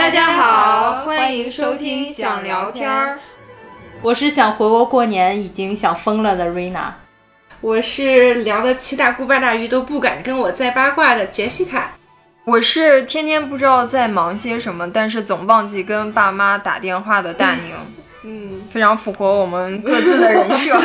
大家好，欢迎收听想聊天儿。我是想回国过年已经想疯了的瑞娜，我是聊的七大姑八大姨都不敢跟我再八卦的杰西卡，我是天天不知道在忙些什么，但是总忘记跟爸妈打电话的大宁。嗯，非常符合我们各自的人设。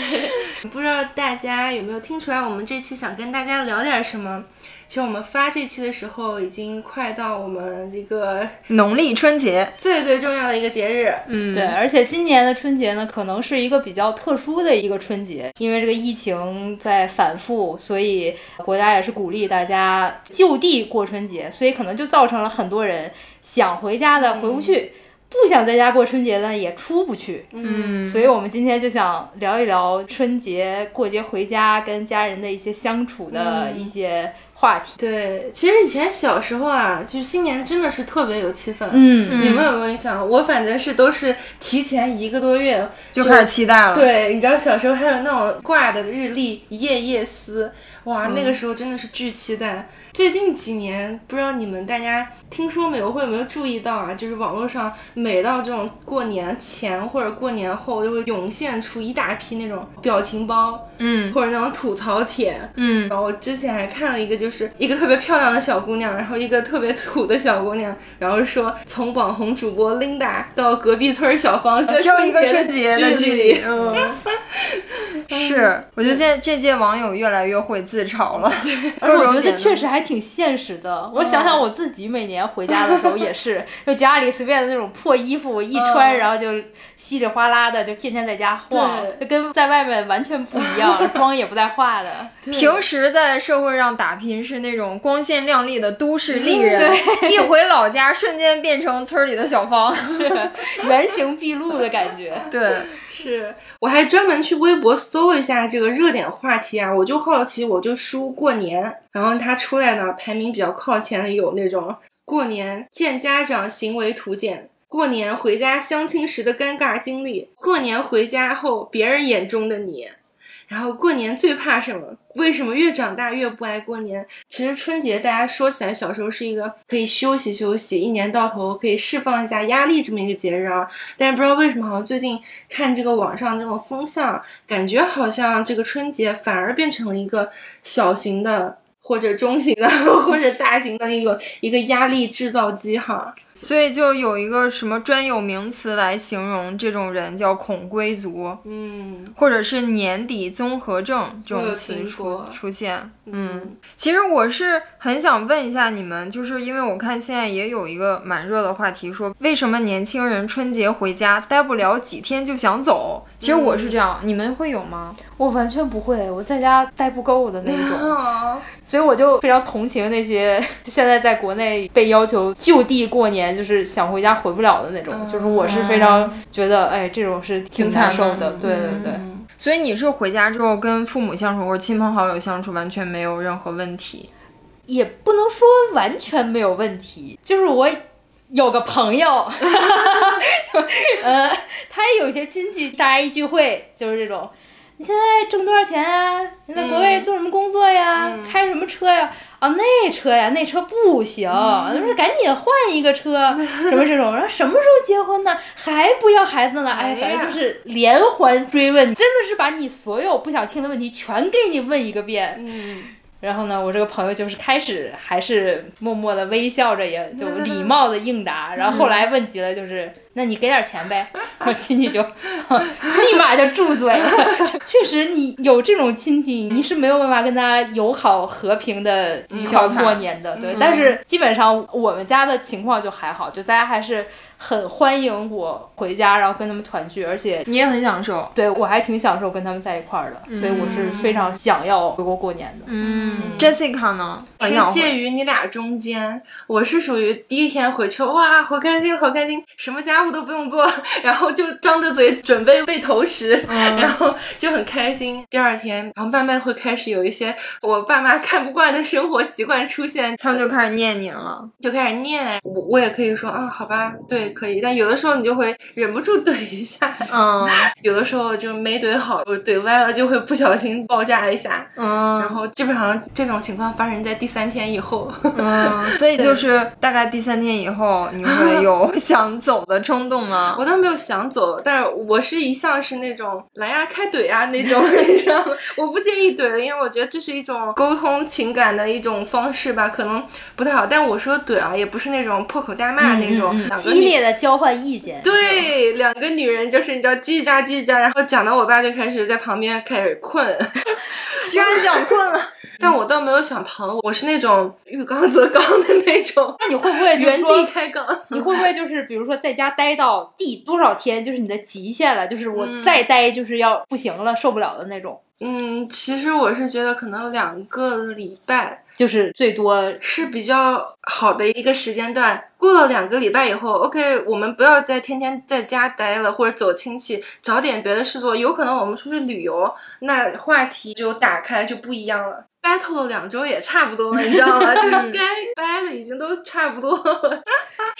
不知道大家有没有听出来，我们这期想跟大家聊点什么？其实我们发这期的时候，已经快到我们这个农历春节最最重要的一个节日。嗯，对，而且今年的春节呢，可能是一个比较特殊的一个春节，因为这个疫情在反复，所以国家也是鼓励大家就地过春节，所以可能就造成了很多人想回家的回不去。不想在家过春节的也出不去，嗯，所以我们今天就想聊一聊春节过节回家跟家人的一些相处的一些话题。对，其实以前小时候啊，就新年真的是特别有气氛。嗯，你们有没有印象？我反正是都是提前一个多月就开始期待了。对，你知道小时候还有那种挂的日历，夜夜思，哇，那个时候真的是巨期待。最近几年，不知道你们大家听说没有，会有没有注意到啊？就是网络上每到这种过年前或者过年后，就会涌现出一大批那种表情包，嗯，或者那种吐槽帖，嗯。然后我之前还看了一个，就是一个特别漂亮的小姑娘，然后一个特别土的小姑娘，然后说从网红主播 Linda 到隔壁村小芳，只有一个春节的距离，嗯。是，我觉得现在这届网友越来越会自嘲了。而我觉得确实还挺现实的。我想想我自己每年回家的时候也是，就家里随便的那种破衣服一穿，然后就稀里哗啦的就天天在家晃，就跟在外面完全不一样，妆也不带化的。平时在社会上打拼是那种光鲜亮丽的都市丽人，一回老家瞬间变成村里的小芳，是 原形毕露的感觉。对，是。我还专门去微博搜了一下这个热点话题啊，我就好奇，我就输过年，然后它出来呢排名比较靠前的有那种过年见家长行为图鉴，过年回家相亲时的尴尬经历，过年回家后别人眼中的你。然后过年最怕什么？为什么越长大越不爱过年？其实春节大家说起来，小时候是一个可以休息休息，一年到头可以释放一下压力这么一个节日啊。但是不知道为什么，好像最近看这个网上这种风向，感觉好像这个春节反而变成了一个小型的或者中型的 或者大型的一个一个压力制造机哈。所以就有一个什么专有名词来形容这种人，叫恐归族，嗯，或者是年底综合症这种词出出现。嗯，其实我是很想问一下你们，就是因为我看现在也有一个蛮热的话题，说为什么年轻人春节回家待不了几天就想走？其实我是这样，你们会有吗？我完全不会，我在家待不够的那种，所以我就非常同情那些现在在国内被要求就地过年。就是想回家回不了的那种，就是我是非常觉得，哎，这种是挺难受的。对对对，所以你是回家之后跟父母相处或者亲朋好友相处完全没有任何问题？也不能说完全没有问题，就是我有个朋友，呃，他也有些亲戚，大家一聚会就是这种。你现在挣多少钱啊？你在国外做什么工作呀？开什么车呀？啊，那车呀，那车不行，就是赶紧换一个车，什么这种。然后什么时候结婚呢？还不要孩子呢？哎，反正就是连环追问，真的是把你所有不想听的问题全给你问一个遍。嗯。然后呢，我这个朋友就是开始还是默默的微笑着，也就礼貌的应答。然后后来问急了，就是。那你给点钱呗，我亲戚就 立马就住嘴了。确实，你有这种亲戚，你是没有办法跟他友好和平的一块过年的。对，但是基本上我们家的情况就还好，就大家还是很欢迎我回家，然后跟他们团聚，而且你也很享受。对我还挺享受跟他们在一块儿的，所以我是非常想要回国过年的。嗯，Jessica 呢？是介于你俩中间，我是属于第一天回去，哇，好开心，好开心，什么家。务都不用做，然后就张着嘴准备被投食，然后就很开心。第二天，然后慢慢会开始有一些我爸妈看不惯的生活习惯出现，他们就开始念你了，就开始念。我我也可以说啊，好吧，对，可以。但有的时候你就会忍不住怼一下，嗯，有的时候就没怼好，我怼歪了就会不小心爆炸一下，嗯，然后基本上这种情况发生在第三天以后，嗯，所以就是大概第三天以后，你会有 想走的冲动吗？我倒没有想走，但是我是一向是那种来呀开怼啊那种，你知道吗？我不介意怼了，因为我觉得这是一种沟通情感的一种方式吧，可能不太好。但我说怼啊，也不是那种破口大骂那种，激烈的交换意见。对，两个女人就是你知道叽喳叽喳，然后讲到我爸就开始在旁边开始困，居然讲困了。但我倒没有想疼，我是那种遇刚则刚的那种。那你会不会原地开杠？你会不会就是比如说在家待到第多少天，就是你的极限了？就是我再待就是要不行了，受不了的那种。嗯，其实我是觉得可能两个礼拜就是最多是比较好的一个时间段。过了两个礼拜以后，OK，我们不要再天天在家待了，或者走亲戚，找点别的事做。有可能我们出去旅游，那话题就打开就不一样了。battle 了两周也差不多了，你知道吗？就是该掰的已经都差不多了。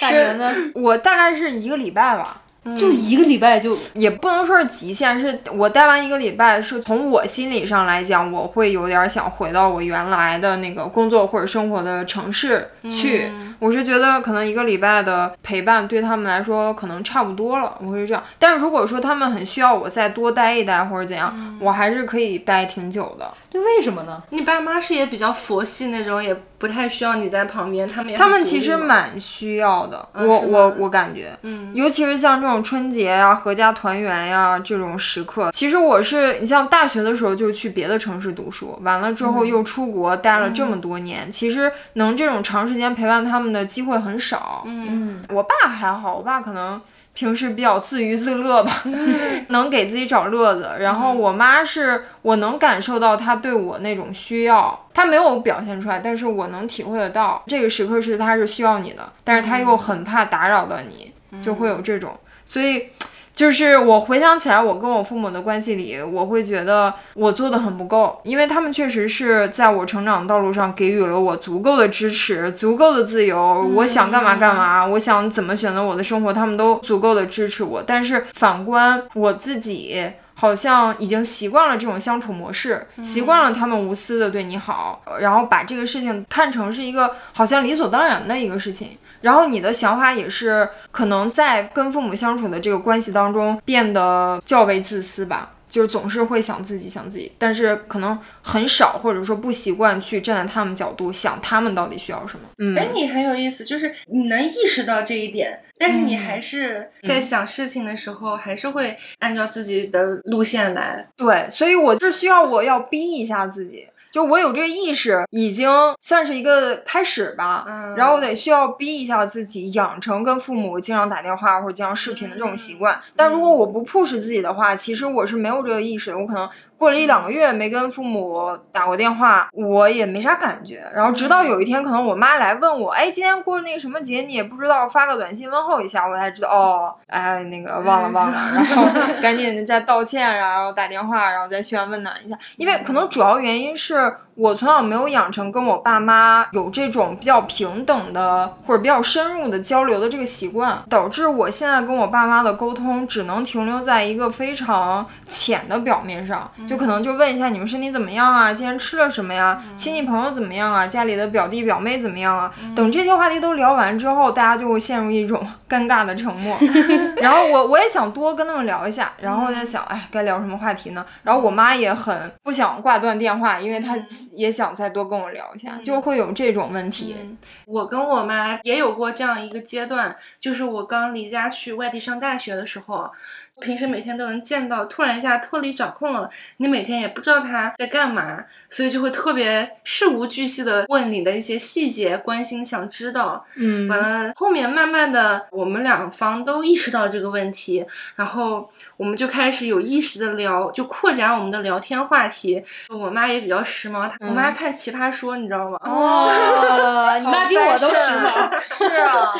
大人呢？我大概是一个礼拜吧。就一个礼拜就也不能说是极限，是我待完一个礼拜，是从我心理上来讲，我会有点想回到我原来的那个工作或者生活的城市去。我是觉得可能一个礼拜的陪伴对他们来说可能差不多了，我会是这样。但是如果说他们很需要我再多待一待或者怎样，我还是可以待挺久的。对，为什么呢？你爸妈是也比较佛系那种，也不太需要你在旁边，他们也他们其实蛮需要的。我我我感觉，嗯，尤其是像这种春节呀、合家团圆呀这种时刻，其实我是你像大学的时候就去别的城市读书，完了之后又出国待了这么多年，其实能这种长时间陪伴他们的机会很少。嗯，我爸还好，我爸可能。平时比较自娱自乐吧，能给自己找乐子。然后我妈是我能感受到她对我那种需要，他没有表现出来，但是我能体会得到这个时刻是他是需要你的，但是他又很怕打扰到你，就会有这种，所以。就是我回想起来，我跟我父母的关系里，我会觉得我做的很不够，因为他们确实是在我成长道路上给予了我足够的支持，足够的自由，我想干嘛干嘛，我想怎么选择我的生活，他们都足够的支持我。但是反观我自己，好像已经习惯了这种相处模式，习惯了他们无私的对你好，然后把这个事情看成是一个好像理所当然的一个事情。然后你的想法也是可能在跟父母相处的这个关系当中变得较为自私吧，就是总是会想自己想自己，但是可能很少或者说不习惯去站在他们角度想他们到底需要什么。嗯，哎，你很有意思，就是你能意识到这一点，但是你还是在想事情的时候，还是会按照自己的路线来。对，所以我是需要我要逼一下自己。就我有这个意识，已经算是一个开始吧。嗯，然后我得需要逼一下自己，养成跟父母经常打电话或者经常视频的这种习惯。但如果我不 push 自己的话，其实我是没有这个意识的。我可能。过了一两个月没跟父母打过电话，我也没啥感觉。然后直到有一天，可能我妈来问我，哎，今天过那个什么节，你也不知道，发个短信问候一下，我才知道，哦，哎，那个忘了忘了，然后 赶紧再道歉，然后打电话，然后再嘘寒问暖一下。因为可能主要原因是我从小没有养成跟我爸妈有这种比较平等的或者比较深入的交流的这个习惯，导致我现在跟我爸妈的沟通只能停留在一个非常浅的表面上。就可能就问一下你们身体怎么样啊？今天吃了什么呀？亲戚朋友怎么样啊？家里的表弟表妹怎么样啊？等这些话题都聊完之后，大家就会陷入一种 尴尬的沉默。然后我我也想多跟他们聊一下，然后在想，哎，该聊什么话题呢？然后我妈也很不想挂断电话，因为她也想再多跟我聊一下，就会有这种问题。我跟我妈也有过这样一个阶段，就是我刚离家去外地上大学的时候。平时每天都能见到，突然一下脱离掌控了，你每天也不知道他在干嘛，所以就会特别事无巨细的问你的一些细节，关心想知道。嗯，完了后面慢慢的，我们两方都意识到这个问题，然后我们就开始有意识的聊，就扩展我们的聊天话题。我妈也比较时髦，我妈看奇葩说，你知道吗？哦，你妈比我都时髦。是啊，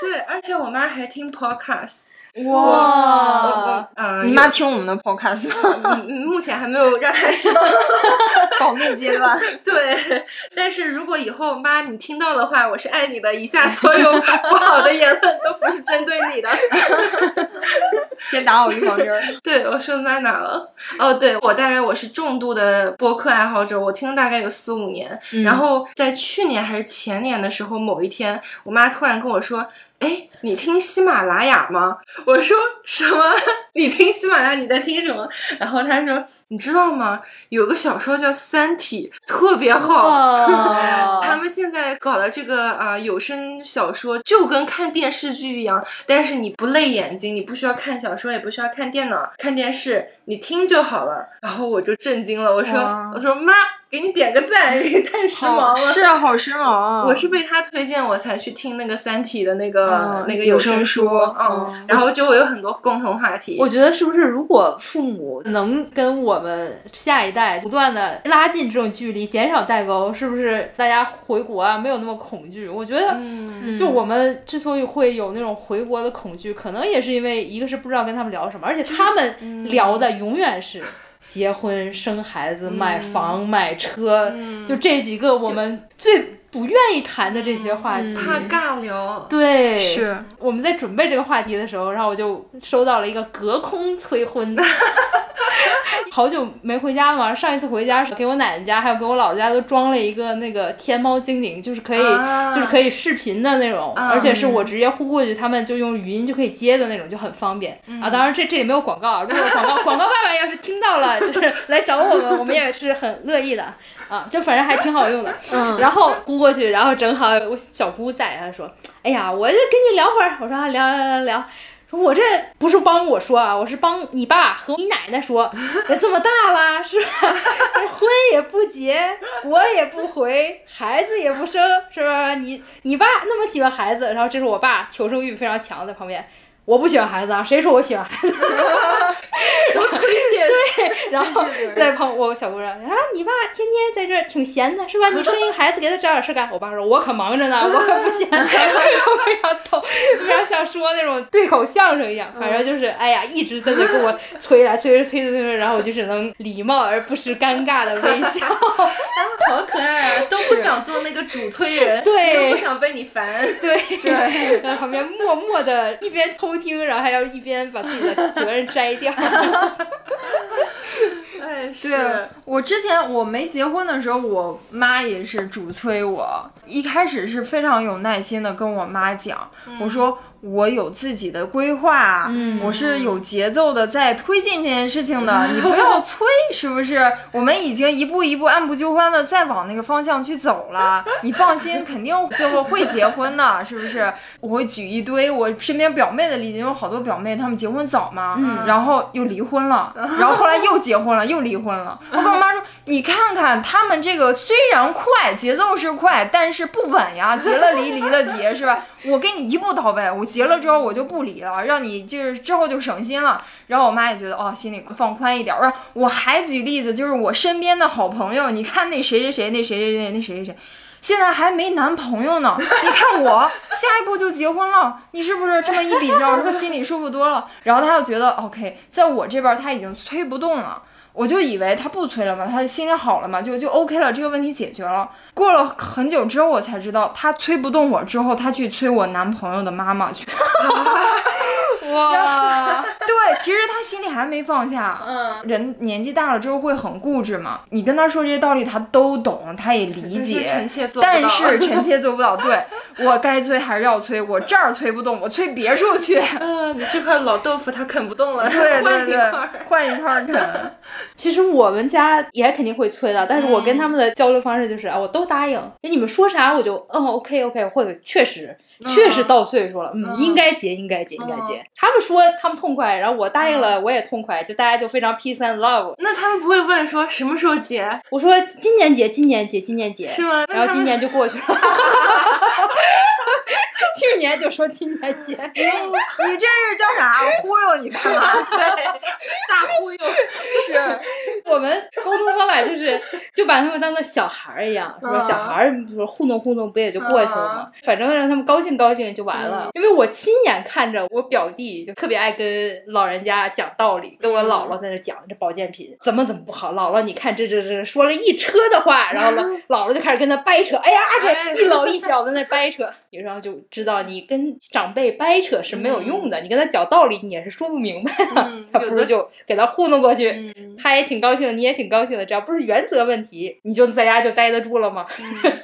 对，而且我妈还听 podcast。哇，呃，你妈听我们的 podcast 吗？目前还没有让她知道，保密阶段。对，但是如果以后妈你听到的话，我是爱你的。以下所有不好的言论都不是针对你的。先打我预防针。对，我说在哪了？哦，对，我大概我是重度的播客爱好者，我听了大概有四五年。然后在去年还是前年的时候，某一天，我妈突然跟我说。哎，你听喜马拉雅吗？我说什么？你听喜马拉雅？你在听什么？然后他说，你知道吗？有个小说叫《三体》，特别好。他们现在搞的这个啊有声小说，就跟看电视剧一样，但是你不累眼睛，你不需要看小说，也不需要看电脑、看电视，你听就好了。然后我就震惊了，我说，我说妈。给你点个赞，太时髦了。是啊，好时髦。我是被他推荐，我才去听那个《三体》的那个那个有声书。嗯，然后就会有很多共同话题。我觉得是不是，如果父母能跟我们下一代不断的拉近这种距离，减少代沟，是不是大家回国啊没有那么恐惧？我觉得，就我们之所以会有那种回国的恐惧，可能也是因为一个是不知道跟他们聊什么，而且他们聊的永远是。结婚、生孩子、买房、买车，就这几个我们最不愿意谈的这些话题，怕尬聊。对，是。我们在准备这个话题的时候，然后我就收到了一个隔空催婚。好久没回家了嘛，上一次回家是给我奶奶家，还有给我姥姥家都装了一个那个天猫精灵，就是可以就是可以视频的那种，而且是我直接呼过去，他们就用语音就可以接的那种，就很方便。啊。当然这这里没有广告，如果广告广告爸爸要是听到了，就是来找我们，我们也是很乐意的啊。就反正还挺好用的，嗯。然后呼过去，然后正好我小姑在，她说：“哎呀，我就跟你聊会儿。”我说：“聊聊聊聊。”我这不是帮我说啊，我是帮你爸和你奶奶说。这么大了，是吧？婚也不结，国也不回，孩子也不生，是吧？你你爸那么喜欢孩子，然后这是我爸求生欲非常强，在旁边。我不喜欢孩子啊，谁说我喜欢孩子？都推卸。对，然后在旁我小姑说啊，你爸天天在这挺闲的，是吧？你生一个孩子给他找点事干。我爸说，我可忙着呢，我可不闲。非常逗，非常像说那种对口相声一样。反正就是，哎呀，一直在那跟我催来催着催着催着，然后我就只能礼貌而不失尴尬的微笑。好可爱啊，都不想做那个主催人，对，都不想被你烦。对对，在旁边默默的一边偷。听，然后还要一边把自己的责任摘掉。哎，对我之前我没结婚的时候，我妈也是主催我。一开始是非常有耐心的跟我妈讲，我说。我有自己的规划，我是有节奏的在推进这件事情的，你不要催，是不是？我们已经一步一步按部就班的在往那个方向去走了，你放心，肯定最后会结婚的，是不是？我会举一堆我身边表妹的例子，因为好多表妹她们结婚早嘛，然后又离婚了，然后后来又结婚了，又离婚了。我跟我妈说，你看看他们这个虽然快，节奏是快，但是不稳呀，结了离，离了结，是吧？我给你一步到位，我结了之后我就不离了，让你就是之后就省心了。然后我妈也觉得哦，心里放宽一点。我说我还举例子，就是我身边的好朋友，你看那谁谁谁，那谁谁谁，那谁谁谁，现在还没男朋友呢。你看我下一步就结婚了，你是不是这么一比较，是不是心里舒服多了？然后他又觉得 OK，在我这边他已经催不动了。我就以为他不催了嘛，他心情好了嘛，就就 OK 了，这个问题解决了。过了很久之后，我才知道他催不动我，之后他去催我男朋友的妈妈去。哇，对，其实他心里还没放下。嗯，人年纪大了之后会很固执嘛。你跟他说这些道理，他都懂，他也理解。但是 臣妾做不到。对我该催还是要催，我这儿催不动，我催别处去。嗯，你这块老豆腐他啃不动了，对对对，换一块啃。其实我们家也肯定会催的，但是我跟他们的交流方式就是啊，我都答应，就你们说啥我就嗯 OK OK 会，确实。确实到岁数了，嗯，应该结，应该结，应该结。他们说他们痛快，然后我答应了，我也痛快，就大家就非常 peace and love。那他们不会问说什么时候结？我说今年结，今年结，今年结，是吗？然后今年就过去了。去年就说今年结，你你这是叫啥？忽悠你干嘛？对，大忽悠。是 我们沟通方法就是就把他们当做小孩儿一样，说小孩儿不是糊弄糊弄不也就过去了吗？反正让他们高兴高兴就完了。因为我亲眼看着我表弟就特别爱跟老人家讲道理，跟我姥姥在那讲这保健品怎么怎么不好。姥姥你看这这这说了一车的话，然后姥 姥姥就开始跟他掰扯，哎呀这一老一小的那掰扯，然后就知道你跟长辈掰扯是没有用的，你跟他讲道理你也是说不明白的，他不如就给他糊弄过去，他也挺高兴，你也挺高兴的，只要不是原则问题，你就在家就待得住了吗？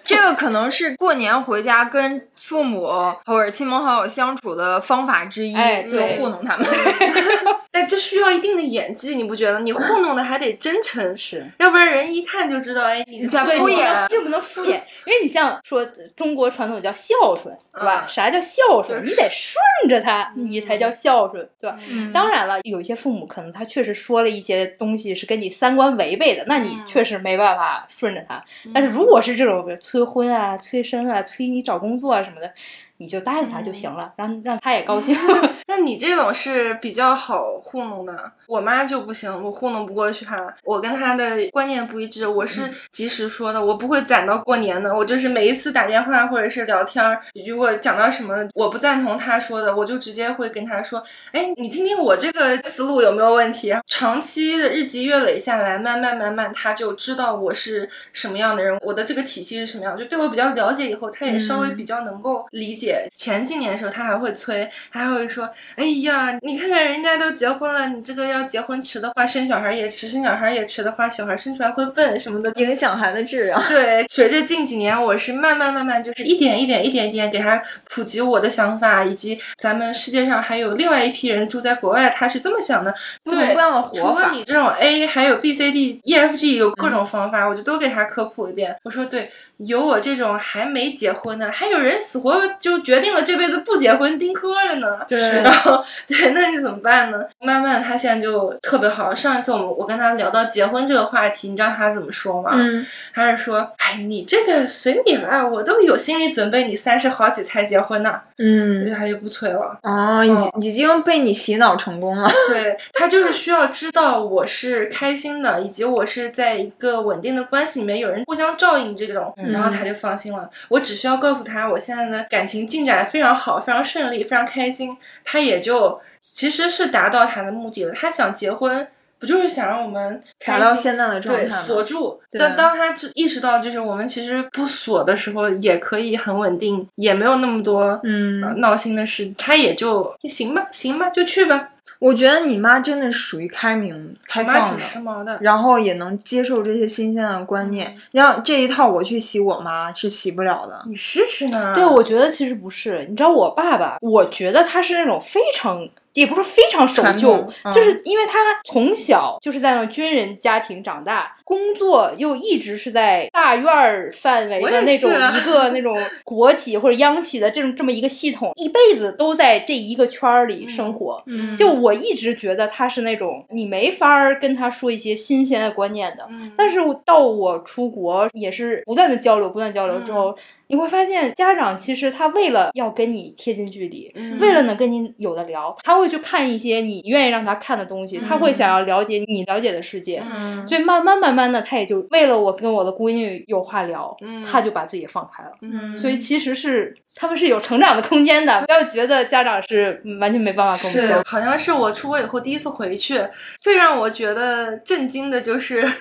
这个可能是过年回家跟父母或者亲朋好友相处的方法之一，就糊弄他们。但这需要一定的演技，你不觉得？你糊弄的还得真诚，是，要不然人一看就知道，哎，你在敷衍，并不能敷衍，因为你像说中国传统叫孝顺，对吧？啥叫孝顺？你得顺着他，你才叫孝顺，对吧？当然了，有一些父母可能他确实说了一些东西是跟你三观违背的，那你确实没办法顺着他。但是如果是这种催婚啊、催生啊、催你找工作啊什么的。你就答应他就行了，让让他也高兴。那你这种是比较好糊弄的，我妈就不行，我糊弄不过去她。我跟她的观念不一致，我是及时说的，我不会攒到过年的。我就是每一次打电话或者是聊天，如果讲到什么我不赞同她说的，我就直接会跟她说：“哎，你听听我这个思路有没有问题？”长期的日积月累下来，慢慢慢慢，她就知道我是什么样的人，我的这个体系是什么样，就对我比较了解以后，她也稍微比较能够理解。前几年的时候，他还会催，他还会说：“哎呀，你看看人家都结婚了，你这个要结婚迟的话，生小孩也迟，生小孩也迟的话，小孩生出来会笨什么的，影响孩子质量。”对，随着近几年，我是慢慢慢慢，就是一点一点、一点一点给他普及我的想法，以及咱们世界上还有另外一批人住在国外，他是这么想的。不同样的活法。除了你这种 A，还有 B、C、D、E、F、G，有各种方法，我就都给他科普一遍。我说对。有我这种还没结婚的，还有人死活就决定了这辈子不结婚丁克的呢。对，然后对，那你怎么办呢？慢慢他现在就特别好。上一次我们我跟他聊到结婚这个话题，你知道他怎么说吗？嗯，他是说，哎，你这个随你了，我都有心理准备，你三十好几才结婚呢。嗯，所以他就不催了。哦，已经已经被你洗脑成功了。对他就是需要知道我是开心的，以及我是在一个稳定的关系里面，有人互相照应这种。然后他就放心了，我只需要告诉他我现在的感情进展非常好，非常顺利，非常开心，他也就其实是达到他的目的了。他想结婚，不就是想让我们达到现在的状态锁住。但当他意识到就是我们其实不锁的时候，也可以很稳定，也没有那么多嗯闹心的事，他也就行吧，行吧，就去吧。我觉得你妈真的属于开明、开放的，时髦的，然后也能接受这些新鲜的观念。你像这一套，我去洗我妈是洗不了的。你试试呢？对，我觉得其实不是。你知道我爸爸，我觉得他是那种非常。也不是非常守旧，就是因为他从小就是在那种军人家庭长大，工作又一直是在大院儿范围的那种一个那种 国企或者央企的这种这么一个系统，一辈子都在这一个圈儿里生活。就我一直觉得他是那种你没法跟他说一些新鲜的观念的。但是到我出国也是不断的交流，不断交流之后。你会发现，家长其实他为了要跟你贴近距离，为了能跟你有的聊，他会去看一些你愿意让他看的东西，他会想要了解你了解的世界，所以慢慢慢慢的，他也就为了我跟我的闺女有话聊，他就把自己放开了。所以其实是他们是有成长的空间的，不要觉得家长是完全没办法跟我们交。好像是我出国以后第一次回去，最让我觉得震惊的就是。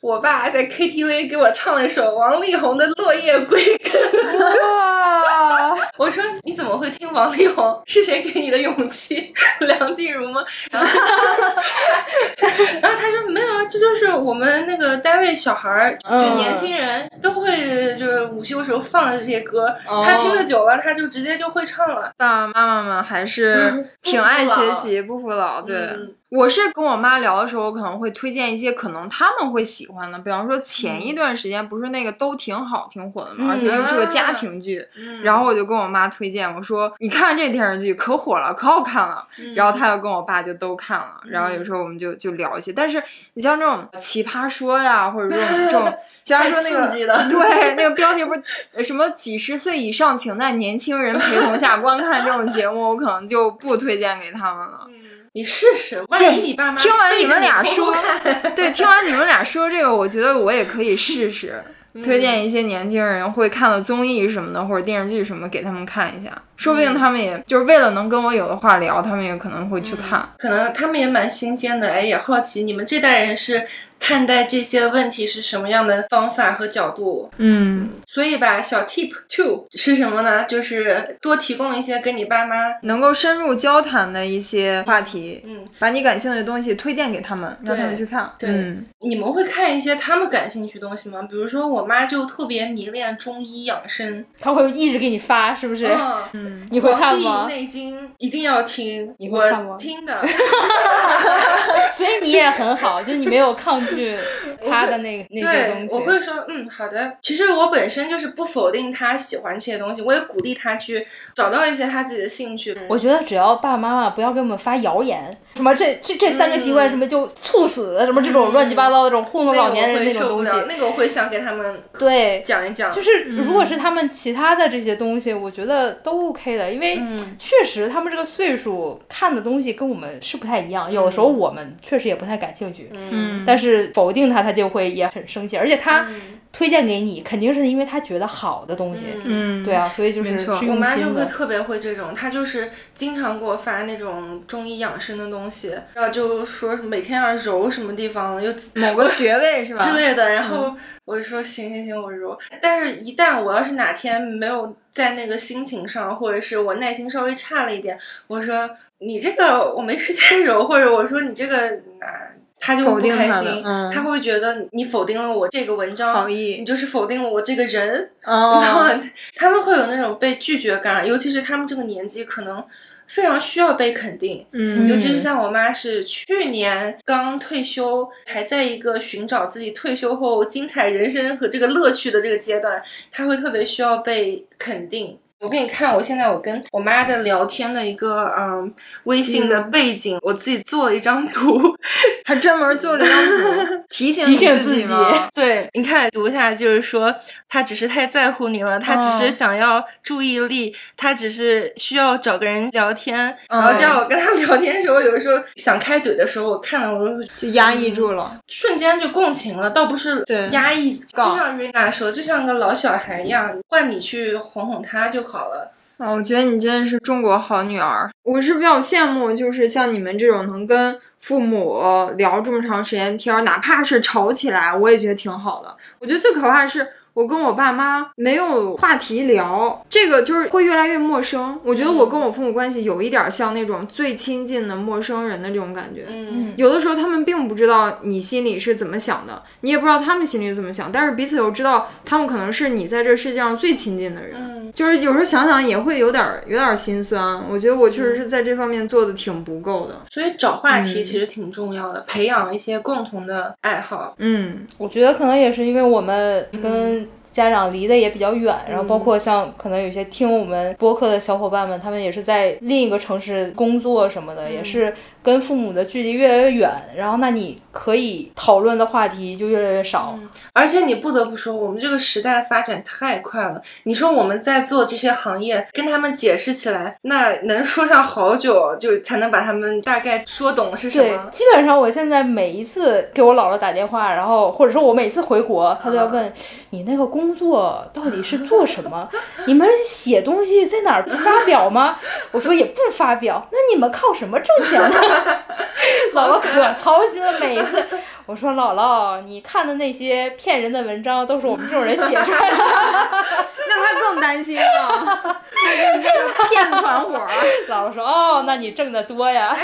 我爸在 KTV 给我唱了一首王力宏的《落叶归根》。哇！我说你怎么会听王力宏？是谁给你的勇气？梁静茹吗？然后，然后他说没有啊，这就是我们那个单位小孩儿，就年轻人都会，就是午休时候放的这些歌。他听的久了，他就直接就会唱了。爸爸妈妈们还是 挺爱学习，不服老。对。我是跟我妈聊的时候，我可能会推荐一些可能他们会喜欢的，比方说前一段时间不是那个都挺好挺火的嘛，而且又是个家庭剧，然后我就跟我妈推荐，我说你看这电视剧可火了，可好看了，然后她又跟我爸就都看了，然后有时候我们就就聊一些，但是你像这种奇葩说呀，或者这种这种奇葩说那个对那个标题不是什么几十岁以上请在年轻人陪同下观看这种节目，我可能就不推荐给他们了。你试试，万一你爸妈听完你们俩说，对，听完你们俩说这个，我觉得我也可以试试，推荐一些年轻人会看的综艺什么的，或者电视剧什么给他们看一下，说不定他们也就是为了能跟我有的话聊，他们也可能会去看。可能他们也蛮新鲜的，哎，也好奇你们这代人是看待这些问题是什么样的方法和角度。嗯，所以吧，小 tip two 是什么呢？就是多提供一些跟你爸妈能够深入交谈的一些话题，嗯，把你感兴趣的东西推荐给他们，让他们去看。对，嗯你们会看一些他们感兴趣的东西吗？比如说我妈就特别迷恋中医养生，她会一直给你发，是不是？嗯。嗯，你会看黄吗帝？内经一定要听，你会看吗我听的，所以你也很好，就你没有抗拒 他的那个那些东，西。我会说，嗯，好的。其实我本身就是不否定他喜欢这些东西，我也鼓励他去找到一些他自己的兴趣。我觉得只要爸爸妈妈不要给我们发谣言，什么这这这三个习惯，嗯什么就猝死，什么这种乱七八糟的这种糊弄老年人那那种东西那个我会想给他们对。讲一讲。就是如果是他们其他的这些东西，我觉得都 OK 的，因为嗯。确实他们这个岁数看的东西跟我们是不太一样，有的时候我们确实也不太感兴趣，嗯。但是否定他，他就会也很生气，而且他嗯推荐给你，肯定是因为他觉得好的东西，嗯，对啊，所以就是没错是我妈就。会特别会这种，她就是经常给我发那种中医养生的东西，然后就说每天要揉什么地方，又某个穴位是吧？之类的，然后我就说行行行，我揉。但是，一旦我要是哪天没有在那个心情上，或者是我耐心稍微差了一点，我说你这个我没时间揉，或者我说你这个啊。他就不开定他的心，嗯他会觉得你否定了我这个文章，你就是否定了我这个人，哦，他们会有那种被拒绝感，尤其是他们这个年纪，可能非常需要被肯定。嗯尤其是像我妈是去年刚退休，还在一个寻找自己退休后精彩人生和这个乐趣的这个阶段，她会特别需要被肯定。我给你看，我现在我跟我妈的聊天的一个嗯微信的背景，我自己做了一张图，还专门做了一张图提醒提醒自自己？对，你看读一下，就是说他只是太在乎你了，他只哦是想要注意力，他只是需要找个人聊天。然后这样，我跟他聊天的时候，有的时候想开怼的时候，我看了我就就压抑住了。瞬间就共情了，倒不是压抑。就像瑞娜说，就像个老小孩一样，换你去哄哄他就好了。啊，我觉得你真的是中国好女儿。我是比较羡慕，就是像你们这种能跟父母聊这么长时间天儿，哪怕是吵起来，我也觉得挺好的。我觉得最可怕的是。我跟我爸妈没有话题聊，这个就是会越来越陌生。我觉得我跟我父母关系有一点像那种最亲近的陌生人的这种感觉。嗯有的时候他们并不知道你心里是怎么想的，你也不知道他们心里怎么想，但是彼此又知道他们可能是你在这世界上最亲近的人。嗯就是有时候想想也会有点儿有点儿心酸。我觉得我确实是在这方面做的挺不够的。所以找话嗯题其实挺重要的，培养一些共同的爱好。嗯我觉得可能也是因为我们跟家长离得也比较远，然后包括像可能有些听我们播客的小伙伴们，他们也是在另一个城市工作什么的，也是跟父母的距离越来越远，然后那你可以讨论的话题就越来越少。而且你不得不说，我们这个时代发展太快了。你说我们在做这些行业，跟他们解释起来，那能说上好久，就才能把他们大概说懂是什对么，。基本上我现在每一次给我姥姥打电话，然后或者说我每次回国，她都要问、你那个工作到底是做什么？你们写东西在哪儿发表吗？我说也不发表，那你们靠什么挣钱呢？姥姥可操心了，每一次我说姥姥，你看的那些骗人的文章都是我们这种人写出来的。那他更担心 了，这个骗子团伙。姥姥说哦，那你挣得多呀。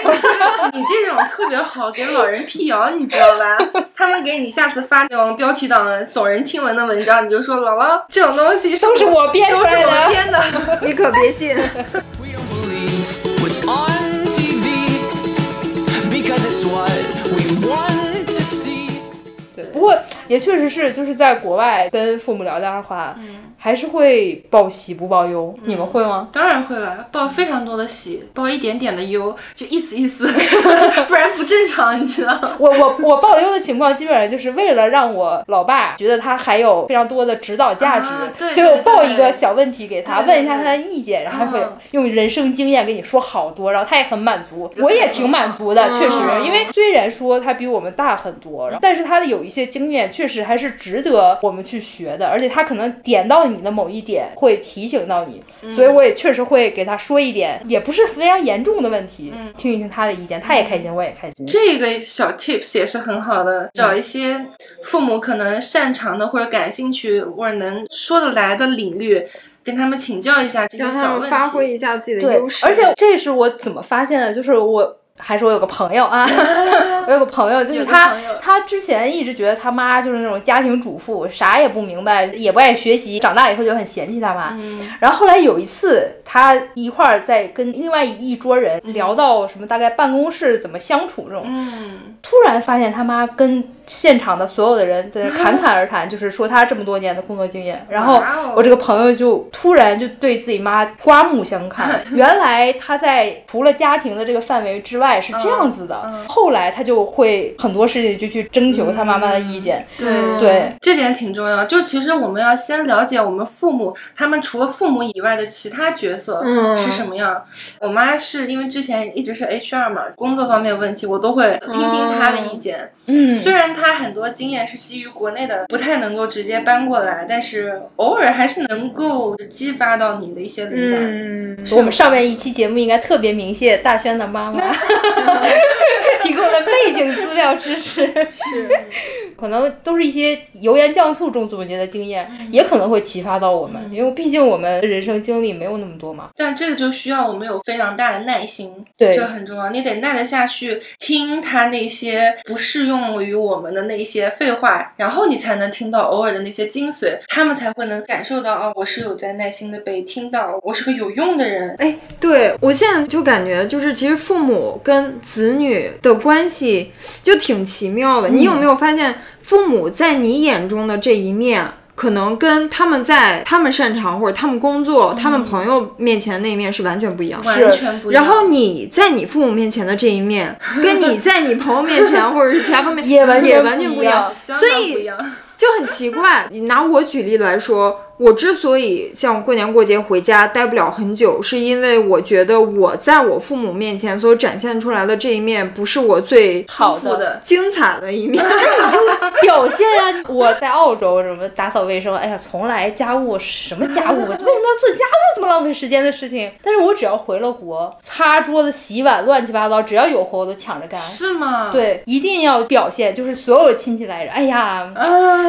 你这种特别好给老人辟谣，你知道吧？他们给你下次发那种标题党耸人听闻的文章，你就说姥姥这种东西都是我编出都是我来的。编的。你可别信。也确实是，就是在国外跟父母聊天的话，还是会报喜不报忧。你们会吗？当然会了，报非常多的喜，报一点点的忧，就意思意思，不然不正常，你知道吗？我我我报忧的情况，基本上就是为了让我老爸觉得他还有非常多的指导价值，啊对所以我报一个小问题给他，问一下他的意见，然后他会嗯用人生经验跟你说好多，然后他也很满足，我也挺满足的，确实，嗯因为虽然说他比我们大很多，但是他的有一些经验确实还是值得我们去学的，而且他可能点到你的某一点，会提醒到你，所以我也确实会给他说一点，也不是非常严重的问题，听一听他的意见，他也开心，我也开心。这个小 tips 也是很好的，找一些父母可能擅长的或者感兴趣或者能说得来的领域，跟他们请教一下这些小问题。发挥一下自己的对优，势。而且这是我怎么发现的，就是我。还是我有个朋友啊，我 有个朋友，就是他，他之前一直觉得他妈就是那种家庭主妇，啥也不明白，也不爱学习，长大以后就很嫌弃他妈。嗯。然后后来有一次，他一块儿在跟另外一桌人聊到什么大概办公室怎么相处这种，嗯，突然发现他妈跟现场的所有的人在那侃侃而谈，就是说他这么多年的工作经验。然后我这个朋友就突然就对自己妈刮目相看，原来他在除了家庭的这个范围之外是这样子的。后来他就会很多事情就去征求他妈妈的意见。对对，这点挺重要。就其实我们要先了解我们父母，他们除了父母以外的其他角色嗯是什么样。我妈是因为之前一直是 HR 嘛，工作方面问题我都会听听她的意见。嗯，虽然她很多经验是基于国内的，不太能够直接搬过来，但是偶尔还是能够激发到你的一些灵感。嗯，我们上面一期节目应该特别鸣谢大轩的妈妈，提供的背景资料支持。是可能都是一些油盐酱醋中总结的经验，嗯也可能会启发到我们，因为毕竟我们人生经历没有那么多嘛。但这个就需要我们有非常大的耐心，对这很重要。你得耐得下去听他那些不适用于我们的那些废话，然后你才能听到偶尔的那些精髓，他们才会能感受到哦，我是有在耐心的被听到，我是个有用的人。哎，对我现在就感觉，就是其实父母跟子女的关系就挺奇妙的。你有没有发现，父母在你眼中的这一面，可能跟他们在他们擅长或者他们工作、他们朋友面前那一面是完全不一样的。完全不一样。然后你在你父母面前的这一面，跟你在你朋友面前或者是其他方面也完全也完全不一样所以。就很奇怪。你拿我举例来说，我之所以像过年过节回家待不了很久，是因为我觉得我在我父母面前所展现出来的这一面，不是我最好的，精彩的一面。那你就 表现啊、我在澳洲什么打扫卫生，哎呀，从来家务什么家务，为什么要做家务这么浪费时间的事情？但是我只要回了国，擦桌子、洗碗，乱七八糟，只要有活我都抢着干。是吗？，对，一定要表现，就是所有亲戚来着，哎呀，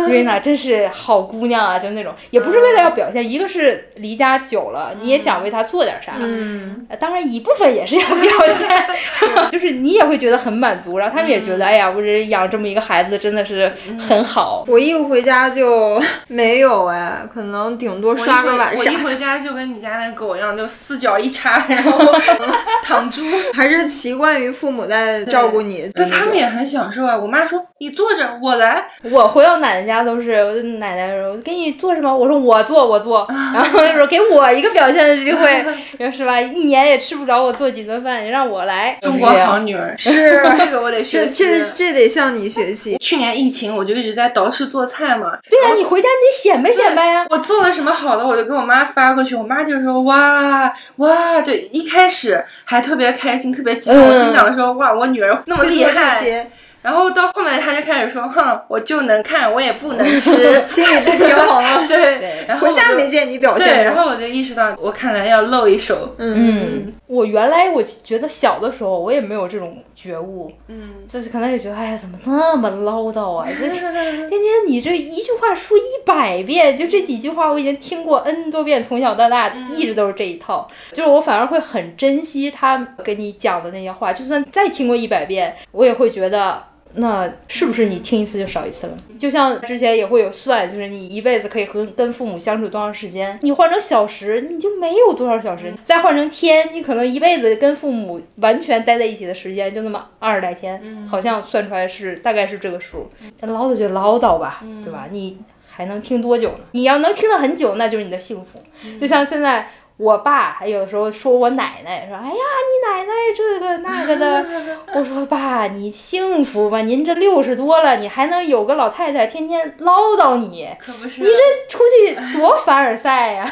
瑞娜真是好姑娘啊，就那种，也不是为了要表现，一个是离家久了，你也想为他做点啥，嗯，呃当然一部分也是要表现，就是你也会觉得很满足，然后他们也觉得，哎呀，我这养这么一个孩子真的是很好。我一回家就没有哎，可能顶多刷个回碗啥我一，回家就跟你家那狗一样，就四脚一插，然后 躺猪。还是习惯于父母在照顾你。但他们也很享受啊！我妈说：“你坐着，我来。我回到奶奶家都是，我的奶奶说给你做什么，我说我做我做，然后就说给我一个表现的机会，是吧？一年也吃不着我做几顿饭，你让我来，”中国好女儿是 这个我得学这习。这这得向你学习。去年疫情，我就一直在捯饬做菜嘛。对呀、你回家你得显摆显摆呀。我做了什么好的，我就给我妈发过去，我妈就说哇哇，就一开始还特别开心，特别激动，心想说哇，我女儿那么厉害。些然后到后面，他就开始说，哼，我就能看，我也不能吃。心里不平衡了。对对然后我就回家没见你表对，现对。然后我就意识到，我看来要露一手。嗯，我原来我觉得小的时候我也没有这种觉悟，嗯，就是可能也觉得，哎呀，怎么那么唠叨啊？就是 天天你这一句话说一百遍，就这几句话我已经听过 n 多遍，从小到大一直都是这一套。就是我反而会很珍惜他给你讲的那些话，就算再听过一百遍，我也会觉得。那是不是你听一次就少一次了？就像之前也会有算，就是你一辈子可以和跟父母相处多长时间，你换成小时，你就没有多少小时；再换成天，你可能一辈子跟父母完全待在一起的时间就那么二十来天，好像算出来是大概是这个数。那唠叨就唠叨吧，对吧？你还能听多久呢？你要能听得很久，那就是你的幸福。就像现在。我爸还有的时候说我奶奶说，哎呀，你奶奶这个那个的。我说爸，你幸福吧？您这六十多了，你还能有个老太太天天唠叨你，可不是？你这出去多凡尔赛呀，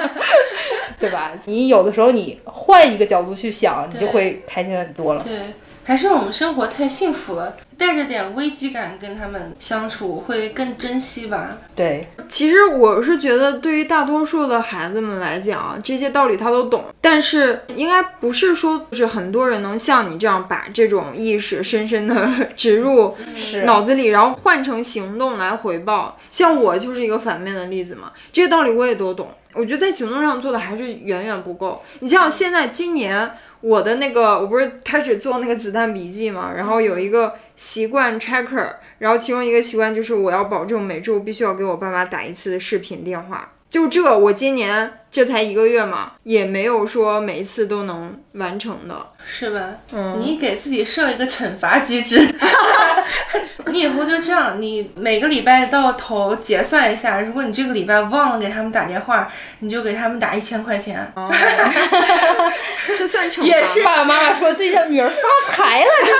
对吧？你有的时候你换一个角度去想，你就会开心很多了。对，还是我们生活太幸福了。带着点危机感跟他们相处会更珍惜吧。对，其实我是觉得，对于大多数的孩子们来讲，这些道理他都懂。但是应该不是说，就是很多人能像你这样把这种意识深深的 植入脑子里，然后换成行动来回报。像我就是一个反面的例子嘛。这些道理我也都懂，我觉得在行动上做的还是远远不够。你像现在今年我的那个，我不是开始做那个子弹笔记嘛，然后有一个。习惯 tracker，然后其中一个习惯就是我要保证每周必须要给我爸妈打一次视频电话。就这，我今年这才一个月嘛，也没有说每一次都能完成的，是吧？嗯，你给自己设一个惩罚机制。你以后就这样，你每个礼拜到头结算一下，如果你这个礼拜忘了给他们打电话，你就给他们打一千块钱。这算惩罚。也是爸爸妈妈说最近女儿发财了，天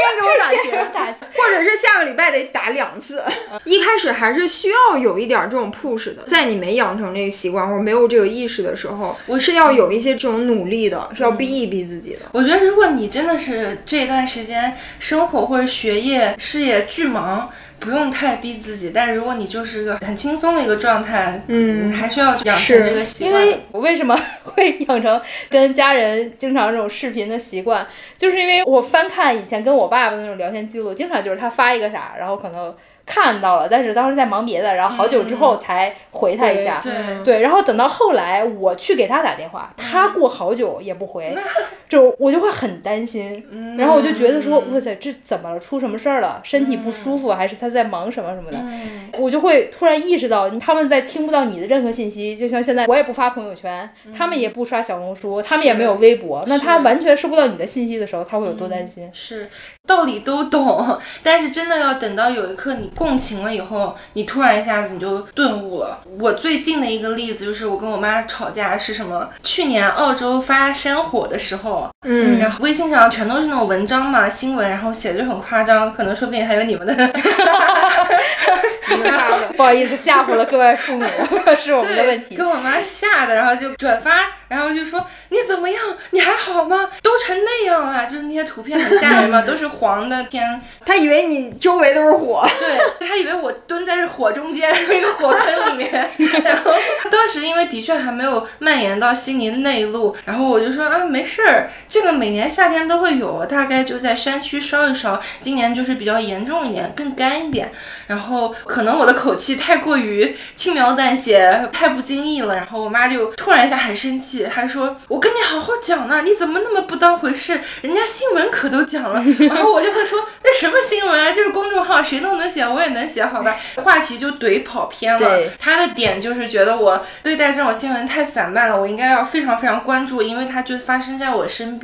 天给我打钱，打钱，或者是下个礼拜得打两次。一开始还是需要有一点这种 push 的，在你没养成这个习惯或者没有这个意识的时候，我是要有一些这种努力的，是要逼一逼自己的。我觉得如果你真的是这段时间生活或者学业事业。巨忙，不用太逼自己。但是如果你就是一个很轻松的一个状态，嗯，还需要养成这个习惯。因为我为什么 会养成跟家人经常这种视频的习惯，就是因为我翻看以前跟我爸爸的那种聊天记录，经常就是他发一个啥，然后可能。看到了，但是当时在忙别的，然后好久之后才回他一下，对，然后等到后来我去给他打电话，他过好久也不回，就我就会很担心，然后我就觉得说，哇塞，这怎么了？出什么事儿了？身体不舒服还是他在忙什么什么的？我就会突然意识到，他们在听不到你的任何信息，就像现在我也不发朋友圈，他们也不刷小红书，他们也没有微博，那他完全收不到你的信息的时候，他会有多担心？是。道理都懂，但是真的要等到有一刻你。共情了以后，你突然一下子你就顿悟了。我最近的一个例子就是我跟我妈吵架是什么？去年澳洲发山火的时候，嗯，然后微信上全都是那种文章嘛，新闻，然后写的就很夸张，可能说不定还有你们的，不好意思吓唬了各位父母，是我们的问题。跟我妈吓的，然后就转发，然后就说你怎么样？你还好吗？都成那样了，就是那些图片很吓人嘛，都是黄的天，他以为你周围都是火，对。他以为我蹲在火中间那个火坑里面，然后当时因为的确还没有蔓延到悉尼内陆，然后我就说啊没事儿，这个每年夏天都会有，大概就在山区烧一烧，今年就是比较严重一点，更干一点。然后可能我的口气太过于轻描淡写，太不经意了，然后我妈就突然一下很生气，还说我跟你好好讲呢，你怎么那么不当回事？人家新闻可都讲了。然后我就会说那什么新闻啊？这个公众号谁都能写，我也。能写好吧，话题就怼跑偏了。他的点就是觉得我对待这种新闻太散漫了，我应该要非常非常关注，因为它就发生在我身边。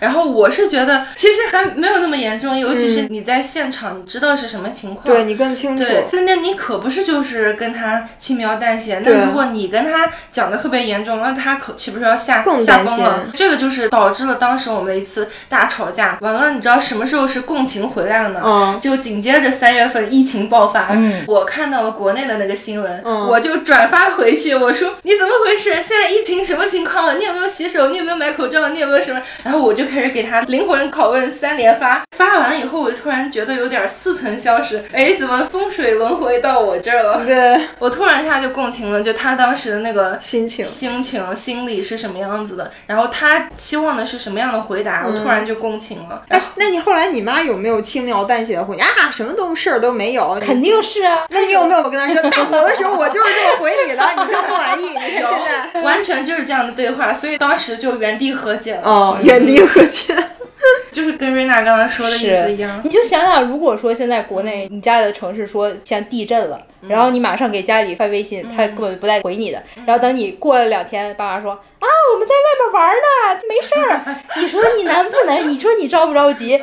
然后我是觉得其实还没有那么严重，尤其是你在现场，你知道是什么情况，对你更清楚。那那你可不是就是跟他轻描淡写。那如果你跟他讲的特别严重，那他可岂不是要吓吓疯了？这个就是导致了当时我们的一次大吵架。完了，你知道什么时候是共情回来了呢？嗯，就紧接着三月份疫情。爆发，我看到了国内的那个新闻，我就转发回去，我说你怎么回事？现在疫情什么情况了？你有没有洗手？你有没有买口罩？你有没有什么？然后我就开始给他灵魂拷问三连发，发完了以后，我就突然觉得有点似曾相识，哎，怎么风水轮回到我这儿了？对我突然一下就共情了，就他当时的那个心情、心情、心理是什么样子的，然后他期望的是什么样的回答，我突然就共情了。哎，那你后来你妈有没有轻描淡写的回啊？什么都事儿都没有。肯定是啊，那你有没有跟他说大火的时候我就是这么回你的，你就不满意？你看现在完全就是这样的对话，所以当时就原地和解了。哦，原地和解。就是跟瑞娜刚刚说的意思一样。你就想想，如果说现在国内你家里的城市说像地震了，然后你马上给家里发微信，他根本不带回你的。然后等你过了两天，爸妈说啊，我们在外面玩呢，没事儿。你说你难不难？你说你着不着急？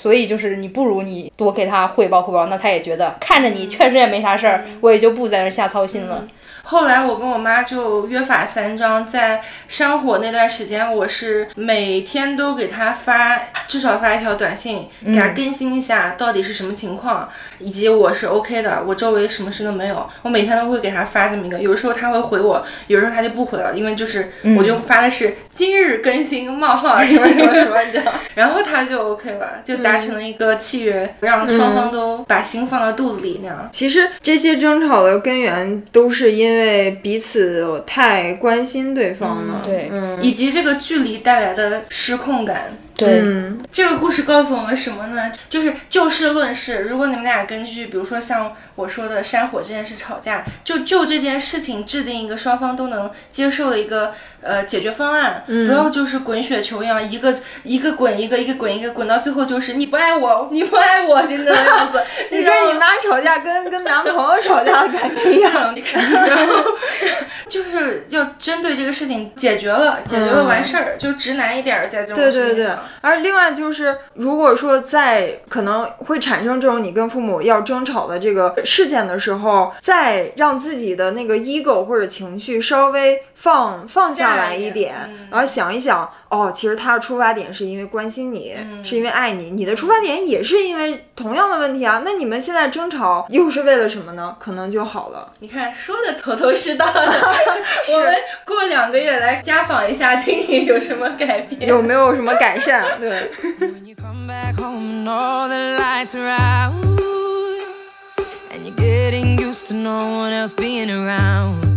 所以就是你不如你多给他汇报汇报，那他也觉得看着你确实也没啥事儿，我也就不在那瞎操心了。后来我跟我妈就约法三章，在山火那段时间，我是每天都给她发，至少发一条短信，给她更新一下到底是什么情况，以及我是 OK 的，我周围什么事都没有，我每天都会给她发这么一个。有的时候她会回我，有时候她就不回了，因为就是我就发的是今日更新冒号什么什么什么，你知道，然后她就 OK 了，就达成了一个契约，让双方都把心放到肚子里那样。其实这些争吵的根源都是因为彼此太关心对方了，对，嗯，以及这个距离带来的失控感。对，嗯这个故事告诉我们什么呢？就是就事论事。如果你们俩根据，比如说像我说的山火这件事吵架，就就这件事情制定一个双方都能接受的一个呃解决方案，不要就是滚雪球一样，一个一个滚一个，一个滚一个，滚到最后就是你不爱我，你不爱我，就那个样子。你跟你妈吵架跟跟男朋友吵架的感觉一样，你看，然后 就是要针对这个事情解决了，解决了完事儿，就直男一点儿，在这种对对对而另外就是，如果说在可能会产生这种你跟父母要争吵的这个事件的时候，再让自己的那个 ego 或者情绪稍微放放下来一点，一点嗯然后想一想，哦，其实他的出发点是因为关心你，嗯是因为爱你，你的出发点也是因为同样的问题啊。那你们现在争吵又是为了什么呢？可能就好了。你看说的头头是道的，我们过两个月来家访一下，听听有什么改变。有没有什么改善？对。When you come back home all the lights are out, and you're getting used to no one else being around.